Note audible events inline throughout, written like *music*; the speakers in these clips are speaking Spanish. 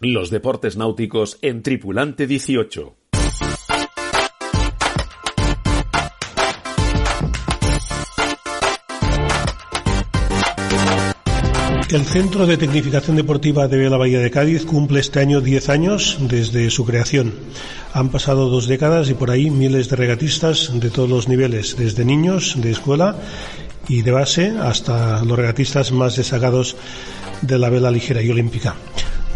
Los deportes náuticos en Tripulante 18. El Centro de Tecnificación Deportiva de la Bahía de Cádiz cumple este año 10 años desde su creación. Han pasado dos décadas y por ahí miles de regatistas de todos los niveles, desde niños de escuela y de base hasta los regatistas más desagados de la vela ligera y olímpica.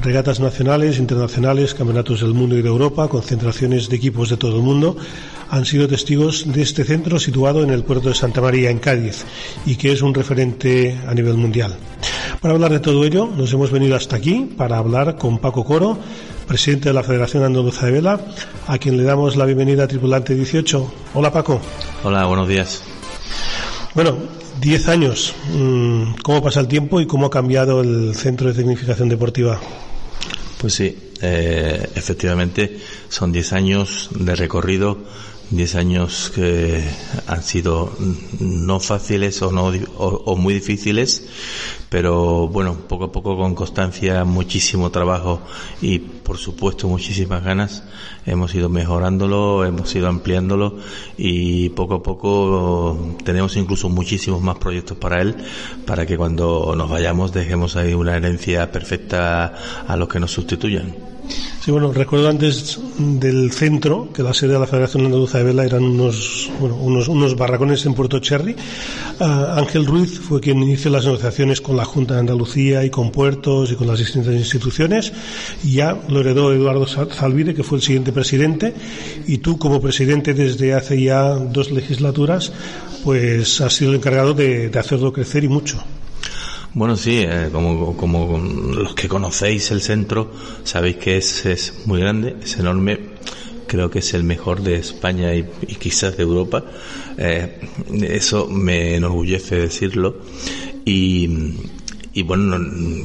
Regatas nacionales, internacionales, campeonatos del mundo y de Europa, concentraciones de equipos de todo el mundo han sido testigos de este centro situado en el puerto de Santa María, en Cádiz, y que es un referente a nivel mundial. Para hablar de todo ello, nos hemos venido hasta aquí para hablar con Paco Coro, presidente de la Federación Andaluza de Vela, a quien le damos la bienvenida a Tripulante 18. Hola Paco. Hola, buenos días. Bueno, 10 años. Mm, ¿Cómo pasa el tiempo y cómo ha cambiado el Centro de Tecnificación Deportiva? Pues sí, eh, efectivamente son 10 años de recorrido 10 años que han sido no fáciles o, no, o, muy difíciles, pero bueno, poco a poco con constancia, muchísimo trabajo y por supuesto muchísimas ganas, hemos ido mejorándolo, hemos ido ampliándolo y poco a poco tenemos incluso muchísimos más proyectos para él, para que cuando nos vayamos dejemos ahí una herencia perfecta a los que nos sustituyan. Sí, bueno, recuerdo antes del centro, que la sede de la Federación Andaluza de Vela eran unos, bueno, unos, barracones en Puerto Cherry. Ah, Ángel Ruiz fue quien inició las negociaciones con la Junta de Andalucía y con puertos y con las distintas instituciones. Y ya lo heredó Eduardo Salvide, que fue el siguiente presidente. Y tú, como presidente desde hace ya dos legislaturas, pues has sido el encargado de hacerlo crecer y mucho. Bueno, sí, eh, como, como los que conocéis el centro, sabéis que es, es muy grande, es enorme, creo que es el mejor de España y, quizás de Europa. Eh, eso me enorgullece decirlo. Y, y bueno,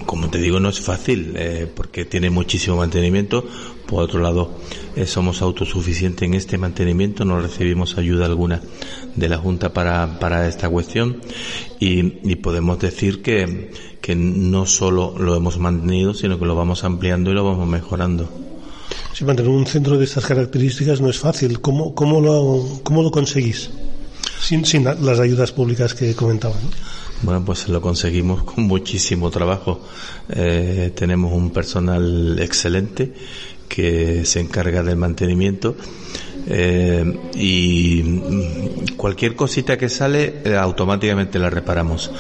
como te digo, no es fácil eh, porque tiene muchísimo mantenimiento. Por otro lado, eh, somos autosuficientes en este mantenimiento, no recibimos ayuda alguna de la Junta para, para esta cuestión y, y podemos decir que, que no solo lo hemos mantenido, sino que lo vamos ampliando y lo vamos mejorando. Sí, mantener un centro de estas características no es fácil. ¿Cómo, cómo, lo, cómo lo conseguís? Sin, sin las ayudas públicas que comentaban. Bueno, pues lo conseguimos con muchísimo trabajo. Eh, tenemos un personal excelente que se encarga del mantenimiento eh, y cualquier cosita que sale eh, automáticamente la reparamos.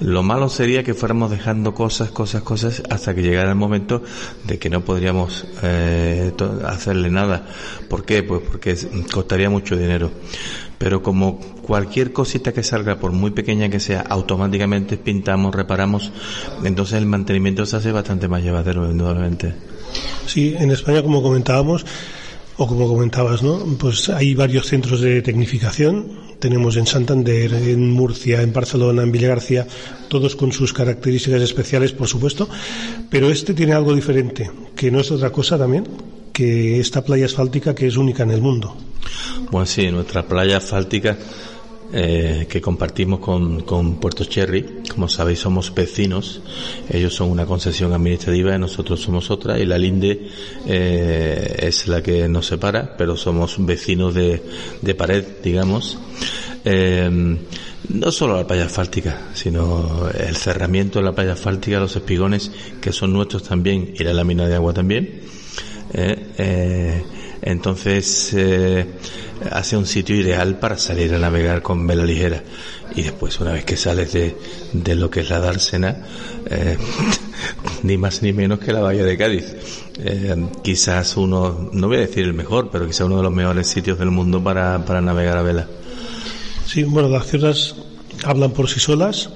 Lo malo sería que fuéramos dejando cosas, cosas, cosas hasta que llegara el momento de que no podríamos eh, hacerle nada. ¿Por qué? Pues porque costaría mucho dinero. Pero como cualquier cosita que salga, por muy pequeña que sea, automáticamente pintamos, reparamos, entonces el mantenimiento se hace bastante más llevadero, indudablemente. Sí, en España, como comentábamos, o como comentabas, ¿no? Pues hay varios centros de tecnificación. Tenemos en Santander, en Murcia, en Barcelona, en Villagarcía, todos con sus características especiales, por supuesto. Pero este tiene algo diferente, que no es otra cosa también que esta playa asfáltica que es única en el mundo. Bueno, sí, nuestra playa asfáltica eh, que compartimos con, con, Puerto Cherry. Como sabéis, somos vecinos. Ellos son una concesión administrativa nosotros somos otra. Y la Linde eh, es la que nos separa, pero somos vecinos de, de pared, digamos. Eh, no solo la playa asfáltica, sino el cerramiento de la playa asfáltica, los espigones, que son nuestros también, y la lámina de agua también. Eh, entonces, eh, hace un sitio ideal para salir a navegar con vela ligera. Y después, una vez que sales de, de lo que es la dársena, eh, *laughs* ni más ni menos que la bahía de Cádiz. Eh, quizás uno, no voy a decir el mejor, pero quizás uno de los mejores sitios del mundo para, para navegar a vela. Sí, bueno, las cifras hablan por sí solas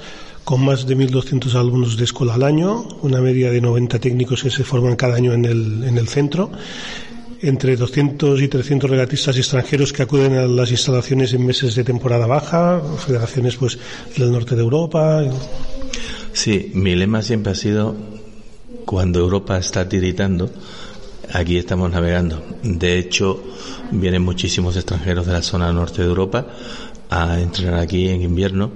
con más de 1.200 alumnos de escuela al año, una media de 90 técnicos que se forman cada año en el, en el centro entre 200 y 300 regatistas extranjeros que acuden a las instalaciones en meses de temporada baja, federaciones pues del norte de Europa. Sí, mi lema siempre ha sido cuando Europa está tiritando, aquí estamos navegando. De hecho, vienen muchísimos extranjeros de la zona norte de Europa a entrenar aquí en invierno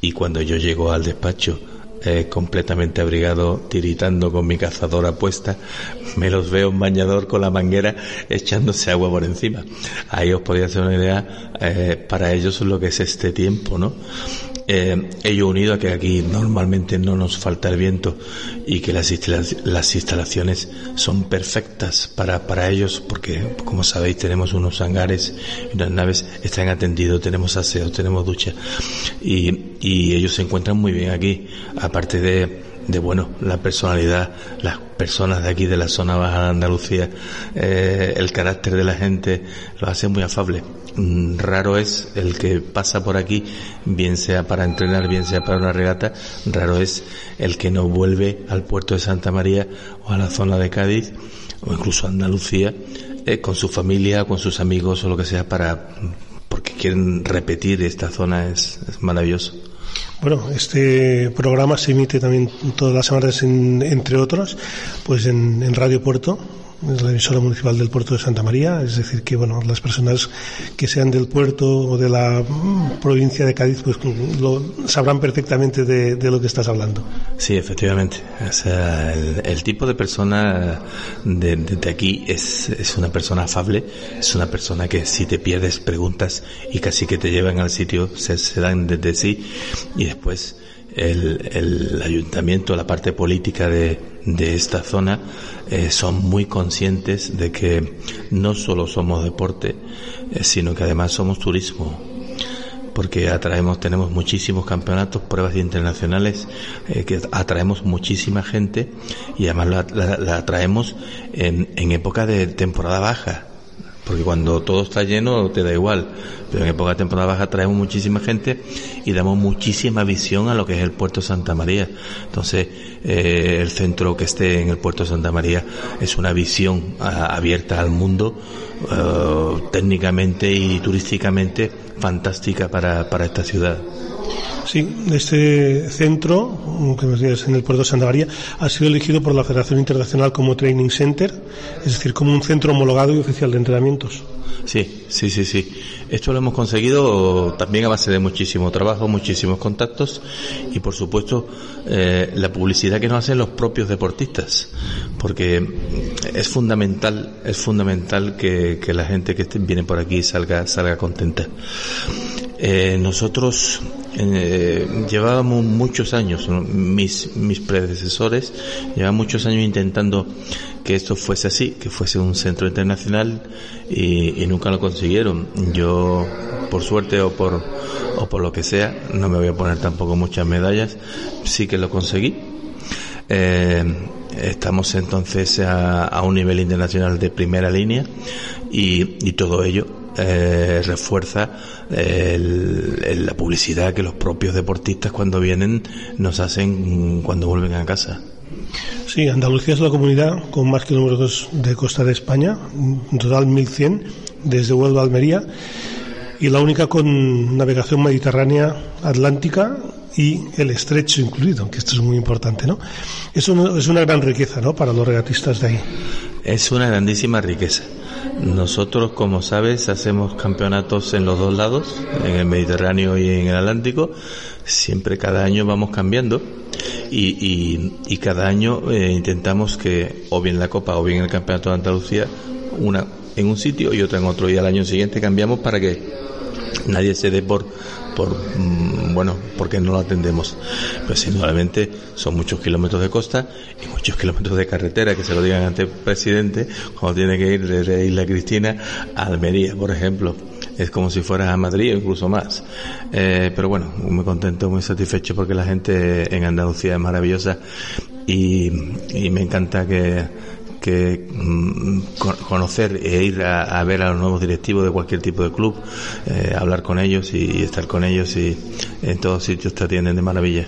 y cuando yo llego al despacho eh, completamente abrigado, tiritando con mi cazadora puesta, me los veo en bañador con la manguera echándose agua por encima. Ahí os podía hacer una idea eh, para ellos lo que es este tiempo, ¿no? Eh, ello unido a que aquí normalmente no nos falta el viento y que las, las instalaciones son perfectas para, para ellos porque como sabéis tenemos unos hangares unas naves están atendidos, tenemos aseo, tenemos ducha. Y, y ellos se encuentran muy bien aquí aparte de de bueno la personalidad, las personas de aquí de la zona baja de Andalucía, eh, el carácter de la gente lo hace muy afable. Mm, raro es el que pasa por aquí, bien sea para entrenar, bien sea para una regata, raro es el que no vuelve al puerto de Santa María o a la zona de Cádiz o incluso a Andalucía eh, con su familia, con sus amigos o lo que sea para porque quieren repetir esta zona es maravilloso. Bueno, este programa se emite también todas las semanas, entre otros, pues en, en Radio Puerto, es la emisora municipal del puerto de Santa María, es decir, que bueno, las personas que sean del puerto o de la mm, provincia de Cádiz, pues lo sabrán perfectamente de, lo que estás hablando. Sí, efectivamente. O sea, el, tipo de persona de, aquí es, es, una persona afable, es una persona que si te pierdes preguntas y casi que te llevan al sitio, se, se dan desde sí y después el, el ayuntamiento, la parte política de, de esta zona eh, son muy conscientes de que no solo somos deporte, eh, sino que además somos turismo porque atraemos, tenemos muchísimos campeonatos, pruebas internacionales, eh, que atraemos muchísima gente y además la, atraemos en, en época de temporada baja porque cuando todo está lleno te da igual, pero en época temporada baja traemos muchísima gente y damos muchísima visión a lo que es el puerto Santa María. Entonces, eh, el centro que esté en el puerto Santa María es una visión abierta al mundo, eh, técnicamente y turísticamente fantástica para, para esta ciudad. Sí, este centro, que me decías, en el puerto de Santa María, ha sido elegido por la Federación Internacional como Training Center, es decir, como un centro homologado y oficial de entrenamientos. Sí, sí, sí, sí. Esto lo hemos conseguido también a base de muchísimo trabajo, muchísimos contactos y, por supuesto, eh, la publicidad que nos hacen los propios deportistas, porque es fundamental, es fundamental que, que la gente que viene por aquí salga, salga contenta. Eh, nosotros eh, llevábamos muchos años, mis, mis predecesores llevaban muchos años intentando que esto fuese así, que fuese un centro internacional y, nunca lo consiguieron. Yo, por suerte o por, o por lo que sea, no me voy a poner tampoco muchas medallas, sí que lo conseguí. Eh, estamos entonces a, a, un nivel internacional de primera línea y, y todo ello eh, refuerza la publicidad que los propios deportistas cuando vienen nos hacen cuando vuelven a casa. Sí, Andalucía es la comunidad con más kilómetros de costa de España, en total 1100, desde Huelva a Almería, y la única con navegación mediterránea atlántica y el estrecho incluido, que esto es muy importante, ¿no? Eso es una gran riqueza, ¿no? Para los regatistas de ahí. Es una grandísima riqueza. Nosotros, como sabes, hacemos campeonatos en los dos lados, en el Mediterráneo y en el Atlántico. Siempre cada año vamos cambiando y, cada año eh, intentamos que o bien la Copa o bien el Campeonato de Andalucía, una en un sitio y otra en otro. Y al año siguiente cambiamos para que nadie se dé por por mm, bueno porque no lo atendemos. Pues indudablemente son muchos kilómetros de costa y muchos kilómetros de carretera que se lo digan ante el presidente cuando tiene que ir desde Isla Cristina a Almería por ejemplo. Es como si fuera a Madrid o incluso más. Eh, pero bueno muy contento muy satisfecho porque la gente en Andalucía es maravillosa y me encanta que que mm, conocer e ir a, ver a los nuevos directivos de cualquier tipo de club, eh, hablar con ellos y, estar con ellos y en todos sitios te atienden de maravilla.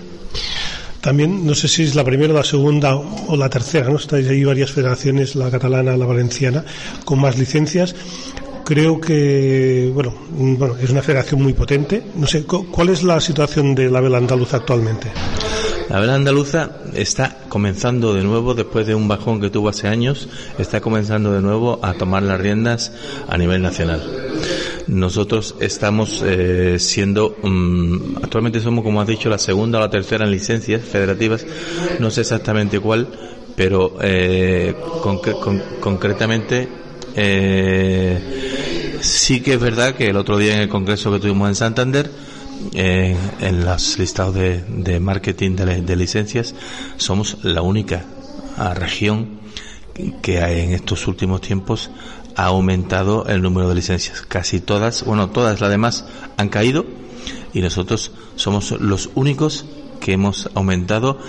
También, no sé si es la primera, la segunda o la tercera, ¿no? Estáis ahí varias federaciones, la catalana, la valenciana, con más licencias. Creo que, bueno, mm, bueno, es una federación muy potente. No sé, ¿cuál es la situación de la vela andaluza actualmente? La vela andaluza está comenzando de nuevo, después de un bajón que tuvo hace años, está comenzando de nuevo a tomar las riendas a nivel nacional. nosotros estamos eh, siendo, mm, actualmente somos, como has dicho, la segunda o la tercera en licencias federativas, no sé exactamente cuál, pero eh, concretamente eh, sí que es verdad que el otro día en el congreso que tuvimos en Santander, eh, en los listados de, marketing de, licencias, somos la única región que en estos últimos tiempos ha aumentado el número de licencias. Casi todas, bueno, todas las demás han caído y nosotros somos los únicos que hemos aumentado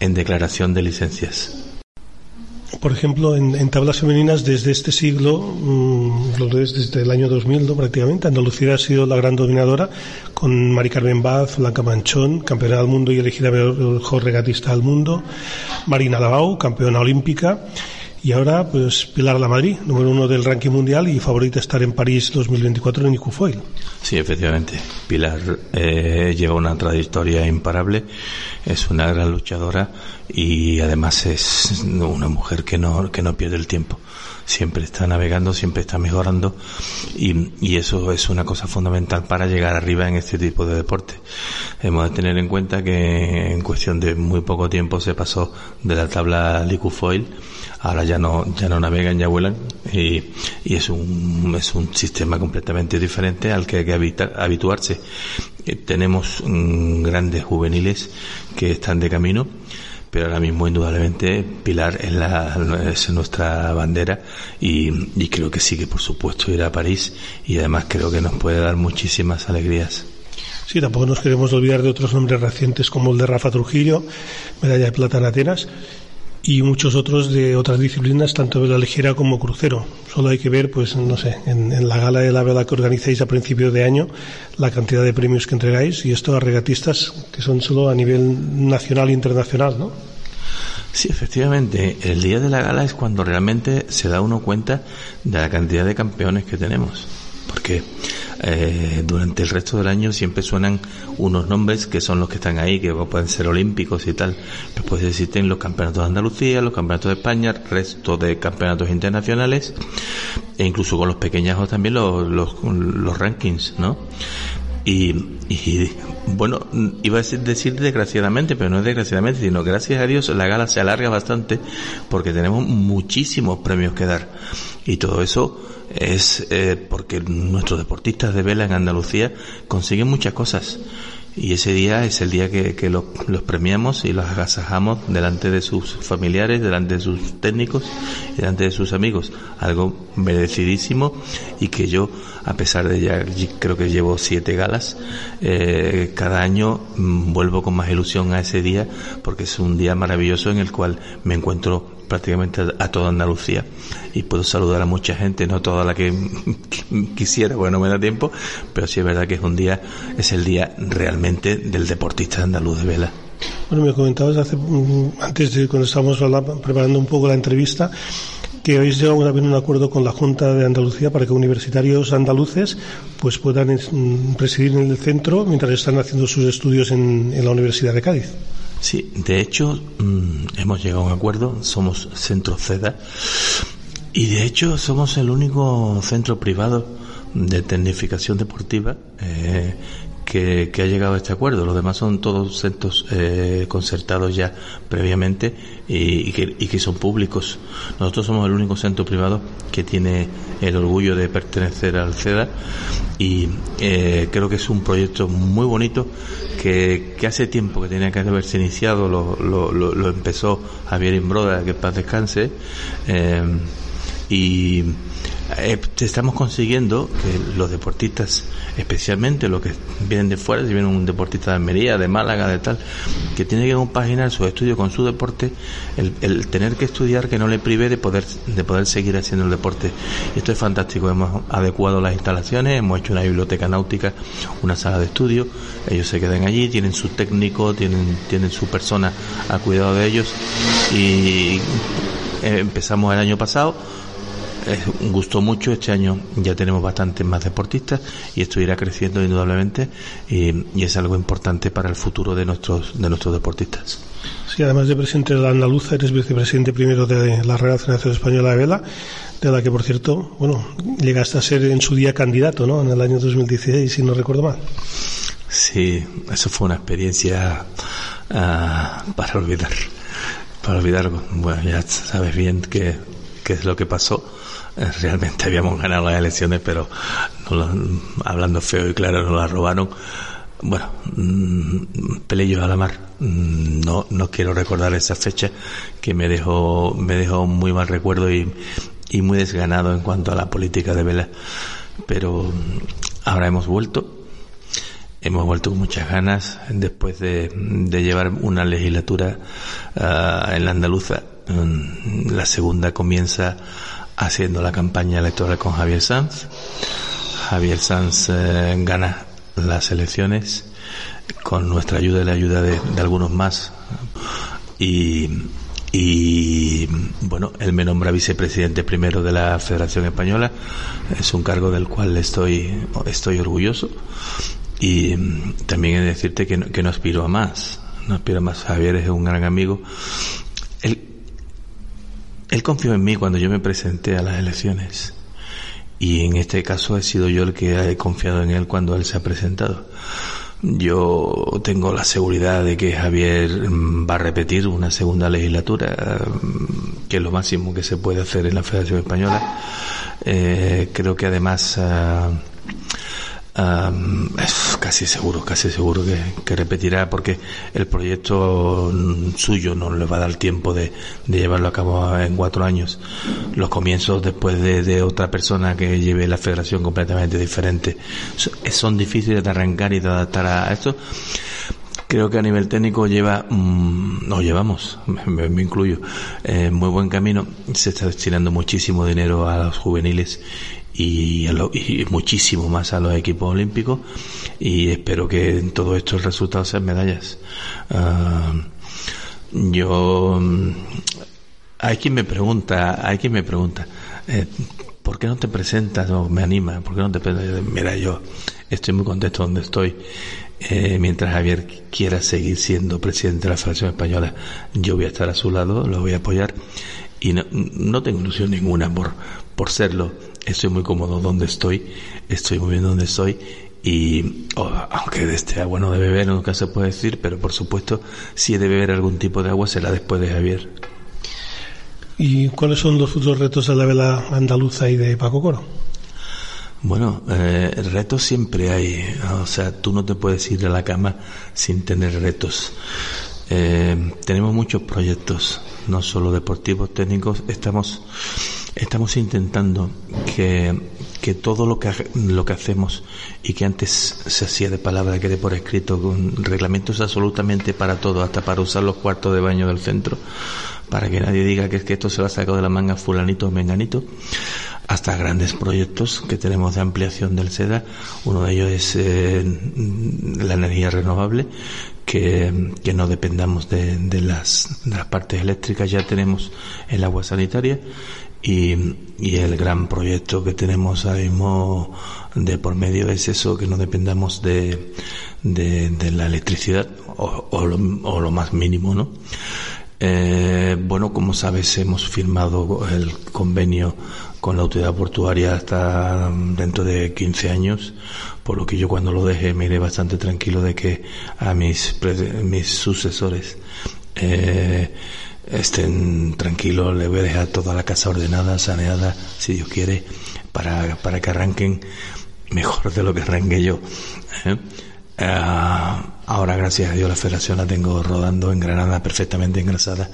en declaración de licencias. Por ejemplo, en, tablas femeninas desde este siglo, mmm, desde el año 2000 ¿no? prácticamente, Andalucía ha sido la gran dominadora con Mari Carmen Baz, Blanca Manchón, campeona del mundo y elegida mejor regatista del mundo, Marina Lavau, campeona olímpica, y ahora, pues Pilar La Madrid, número uno del ranking mundial y favorita estar en París 2024 en Icufoil. Sí, efectivamente. Pilar eh, lleva una trayectoria imparable, es una gran luchadora y además es una mujer que no, que no pierde el tiempo. Siempre está navegando, siempre está mejorando y, y eso es una cosa fundamental para llegar arriba en este tipo de deporte. Hemos de tener en cuenta que en cuestión de muy poco tiempo se pasó de la tabla Licufoil ahora ya no, ya no navegan, ya vuelan y, y es, un, es un sistema completamente diferente al que hay que habituarse. Eh, tenemos mm, grandes juveniles que están de camino pero ahora mismo indudablemente Pilar es, la, es nuestra bandera y, y, creo que sí que por supuesto irá a París y además creo que nos puede dar muchísimas alegrías. Sí, tampoco nos queremos olvidar de otros nombres recientes como el de Rafa Trujillo, medalla de plata en Atenas y muchos otros de otras disciplinas, tanto de la ligera como crucero. Solo hay que ver, pues, no sé, en, la gala de la vela que organizáis a principio de año, la cantidad de premios que entregáis y esto a regatistas que son solo a nivel nacional e internacional, ¿no? Sí, efectivamente. El día de la gala es cuando realmente se da uno cuenta de la cantidad de campeones que tenemos. Porque eh, durante el resto del año siempre suenan unos nombres que son los que están ahí, que pueden ser olímpicos y tal. Después existen los campeonatos de Andalucía, los campeonatos de España, resto de campeonatos internacionales, e incluso con los pequeñajos también los, los, rankings, ¿no? Y, y, bueno, iba a decir desgraciadamente, pero no es desgraciadamente, sino gracias a Dios la gala se alarga bastante porque tenemos muchísimos premios que dar. Y todo eso es eh, porque nuestros deportistas de vela en Andalucía consiguen muchas cosas. Y ese día es el día que, los, premiamos y los agasajamos delante de sus familiares, delante de sus técnicos delante de sus amigos. Algo merecidísimo y que yo, a pesar de ya creo que llevo siete galas, eh, cada año mm, vuelvo con más ilusión a ese día porque es un día maravilloso en el cual me encuentro prácticamente a toda Andalucía y puedo saludar a mucha gente, no toda la que *laughs* quisiera, bueno, no me da tiempo, pero sí es verdad que es un día, es el día realmente del deportista andaluz de vela. Bueno, me comentabas hace, mm, antes de cuando estábamos preparando un poco la entrevista que habéis llegado a un acuerdo con la Junta de Andalucía para que universitarios andaluces pues puedan mm, presidir en el centro mientras están haciendo sus estudios en la Universidad de Cádiz. Sí, de hecho mm, hemos llegado a un acuerdo, somos Centro CEDA y de hecho somos el único centro privado de tecnificación deportiva eh, que, ha llegado a este acuerdo. Los demás son todos centros eh, concertados ya previamente y, que, son públicos. Nosotros somos el único centro privado que tiene el orgullo de pertenecer al CEDA y eh, creo que es un proyecto muy bonito que, hace tiempo que tenía que haberse iniciado, lo, lo, empezó Javier Imbroda, que paz descanse, eh, y eh, estamos consiguiendo que los deportistas, especialmente los que vienen de fuera, si viene un deportista de Almería, de Málaga, de tal, que tiene que compaginar su estudio con su deporte, el, tener que estudiar que no le prive de poder, de poder seguir haciendo el deporte. Esto es fantástico. Hemos adecuado las instalaciones, hemos hecho una biblioteca náutica, una sala de estudio, ellos se quedan allí, tienen su técnico, tienen, tienen su persona a cuidado de ellos y eh, empezamos el año pasado gustó mucho. Este año ya tenemos bastantes más deportistas y esto irá creciendo indudablemente y, y es algo importante para el futuro de nuestros, de nuestros deportistas. Sí, además de presidente de la Andaluza, eres vicepresidente primero de la Real Federación Española de Vela, de la que, por cierto, bueno, llegaste a ser en su día candidato, ¿no? En el año 2016, si no recuerdo mal. Sí, eso fue una experiencia uh, para olvidar. Para olvidar, bueno, ya sabes bien qué, qué es lo que pasó. Eh, realmente habíamos ganado las elecciones, pero no, hablando feo y claro, nos las robaron bueno, mmm, Pelillos a la mar. Mm, no, no quiero recordar esa fecha que me dejó, me dejó muy mal recuerdo y, y muy desganado en cuanto a la política de Vela. Pero ahora hemos vuelto. Hemos vuelto con muchas ganas después de, de llevar una legislatura uh, en la andaluza. Um, la segunda comienza haciendo la campaña electoral con Javier Sanz. Javier Sanz eh, gana las elecciones con nuestra ayuda y la ayuda de, algunos más y, y bueno, él me nombra vicepresidente primero de la Federación Española, es un cargo del cual estoy, estoy orgulloso y también he de decirte que no, que no aspiro a más, no aspiro a más. Javier es un gran amigo. Él confió en mí cuando yo me presenté a las elecciones y en este caso he sido yo el que he confiado en él cuando él se ha presentado. Yo tengo la seguridad de que Javier mm, va a repetir una segunda legislatura, mm, que es lo máximo que se puede hacer en la Federación Española. Eh, creo que además uh, Um, es casi seguro, casi seguro que, que, repetirá porque el proyecto suyo no le va a dar tiempo de, de, llevarlo a cabo en cuatro años. Los comienzos después de, de, otra persona que lleve la federación completamente diferente son difíciles de arrancar y de adaptar a esto. Creo que a nivel técnico lleva, mmm, no llevamos, me, me incluyo, eh, muy buen camino. Se está destinando muchísimo dinero a los juveniles y, lo, y, muchísimo más a los equipos olímpicos y espero que en todo esto el resultado sean medallas. Uh, yo hay quien me pregunta, hay quien me pregunta, eh, ¿por qué no te presentas o me anima? ¿Por qué no te presentas? Mira, yo estoy muy contento donde estoy. Eh, mientras Javier quiera seguir siendo presidente de la Federación Española, yo voy a estar a su lado, lo voy a apoyar y no, no tengo ilusión ninguna por, por serlo estoy muy cómodo donde estoy, estoy muy bien donde estoy y oh, aunque de este agua no de beber nunca se puede decir, pero por supuesto si he de beber algún tipo de agua será después de Javier. ¿Y cuáles son los futuros retos de la vela andaluza y de Paco Coro? Bueno, eh, retos siempre hay, o sea, tú no te puedes ir a la cama sin tener retos. Eh, tenemos muchos proyectos, no solo deportivos, técnicos, estamos estamos intentando que, que todo lo que, lo que hacemos y que antes se hacía de palabra, que de por escrito, con reglamentos absolutamente para todo, hasta para usar los cuartos de baño del centro, para que nadie diga que es que esto se lo ha sacado de la manga fulanito o menganito, hasta grandes proyectos que tenemos de ampliación del SEDA. Uno de ellos es eh, la energía renovable, que, que no dependamos de, de, las, de las partes eléctricas, ya tenemos el agua sanitaria y, y, el gran proyecto que tenemos ahora mismo de por medio es eso, que no dependamos de, de, la electricidad o, o, lo, más mínimo, ¿no? Eh, bueno, como sabes, hemos firmado el convenio con la autoridad portuaria hasta dentro de 15 años, por lo que yo cuando lo deje me iré bastante tranquilo de que a mis, mis sucesores eh, estén tranquilos, le voy a dejar toda la casa ordenada, saneada, si Dios quiere, para, para que arranquen mejor de lo que arranqué yo. ¿eh? Uh, ahora, gracias a Dios, la federación la tengo rodando en Granada perfectamente engrasada,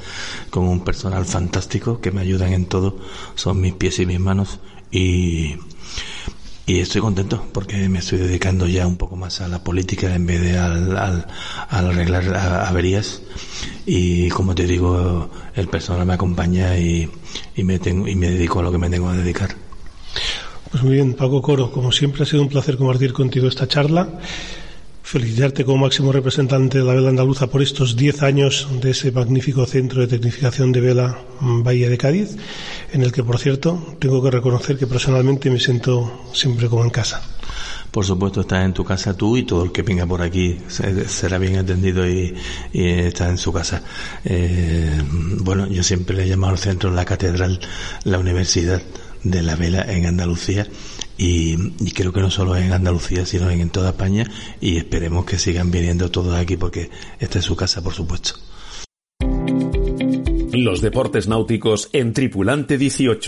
con un personal fantástico que me ayudan en todo, son mis pies y mis manos y y estoy contento porque me estoy dedicando ya un poco más a la política en vez de al, al, al arreglar averías. Y como te digo el personal me acompaña y, y, me tengo, y me dedico a lo que me tengo a dedicar. Pues muy bien Paco Coro como siempre ha sido un placer compartir contigo esta charla felicitarte como máximo representante de la vela andaluza por estos 10 años de ese magnífico centro de tecnificación de vela Bahía de Cádiz, en el que, por cierto, tengo que reconocer que personalmente me siento siempre como en casa. por supuesto estás en tu casa tú y todo el que venga por aquí será bien atendido y, está en su casa. Eh, bueno, yo siempre le he llamado al centro la catedral, la universidad de la vela en Andalucía y, creo que no solo en Andalucía sino en, en toda España y esperemos que sigan viniendo todos aquí porque esta es su casa por supuesto. Los deportes náuticos en Tripulante 18.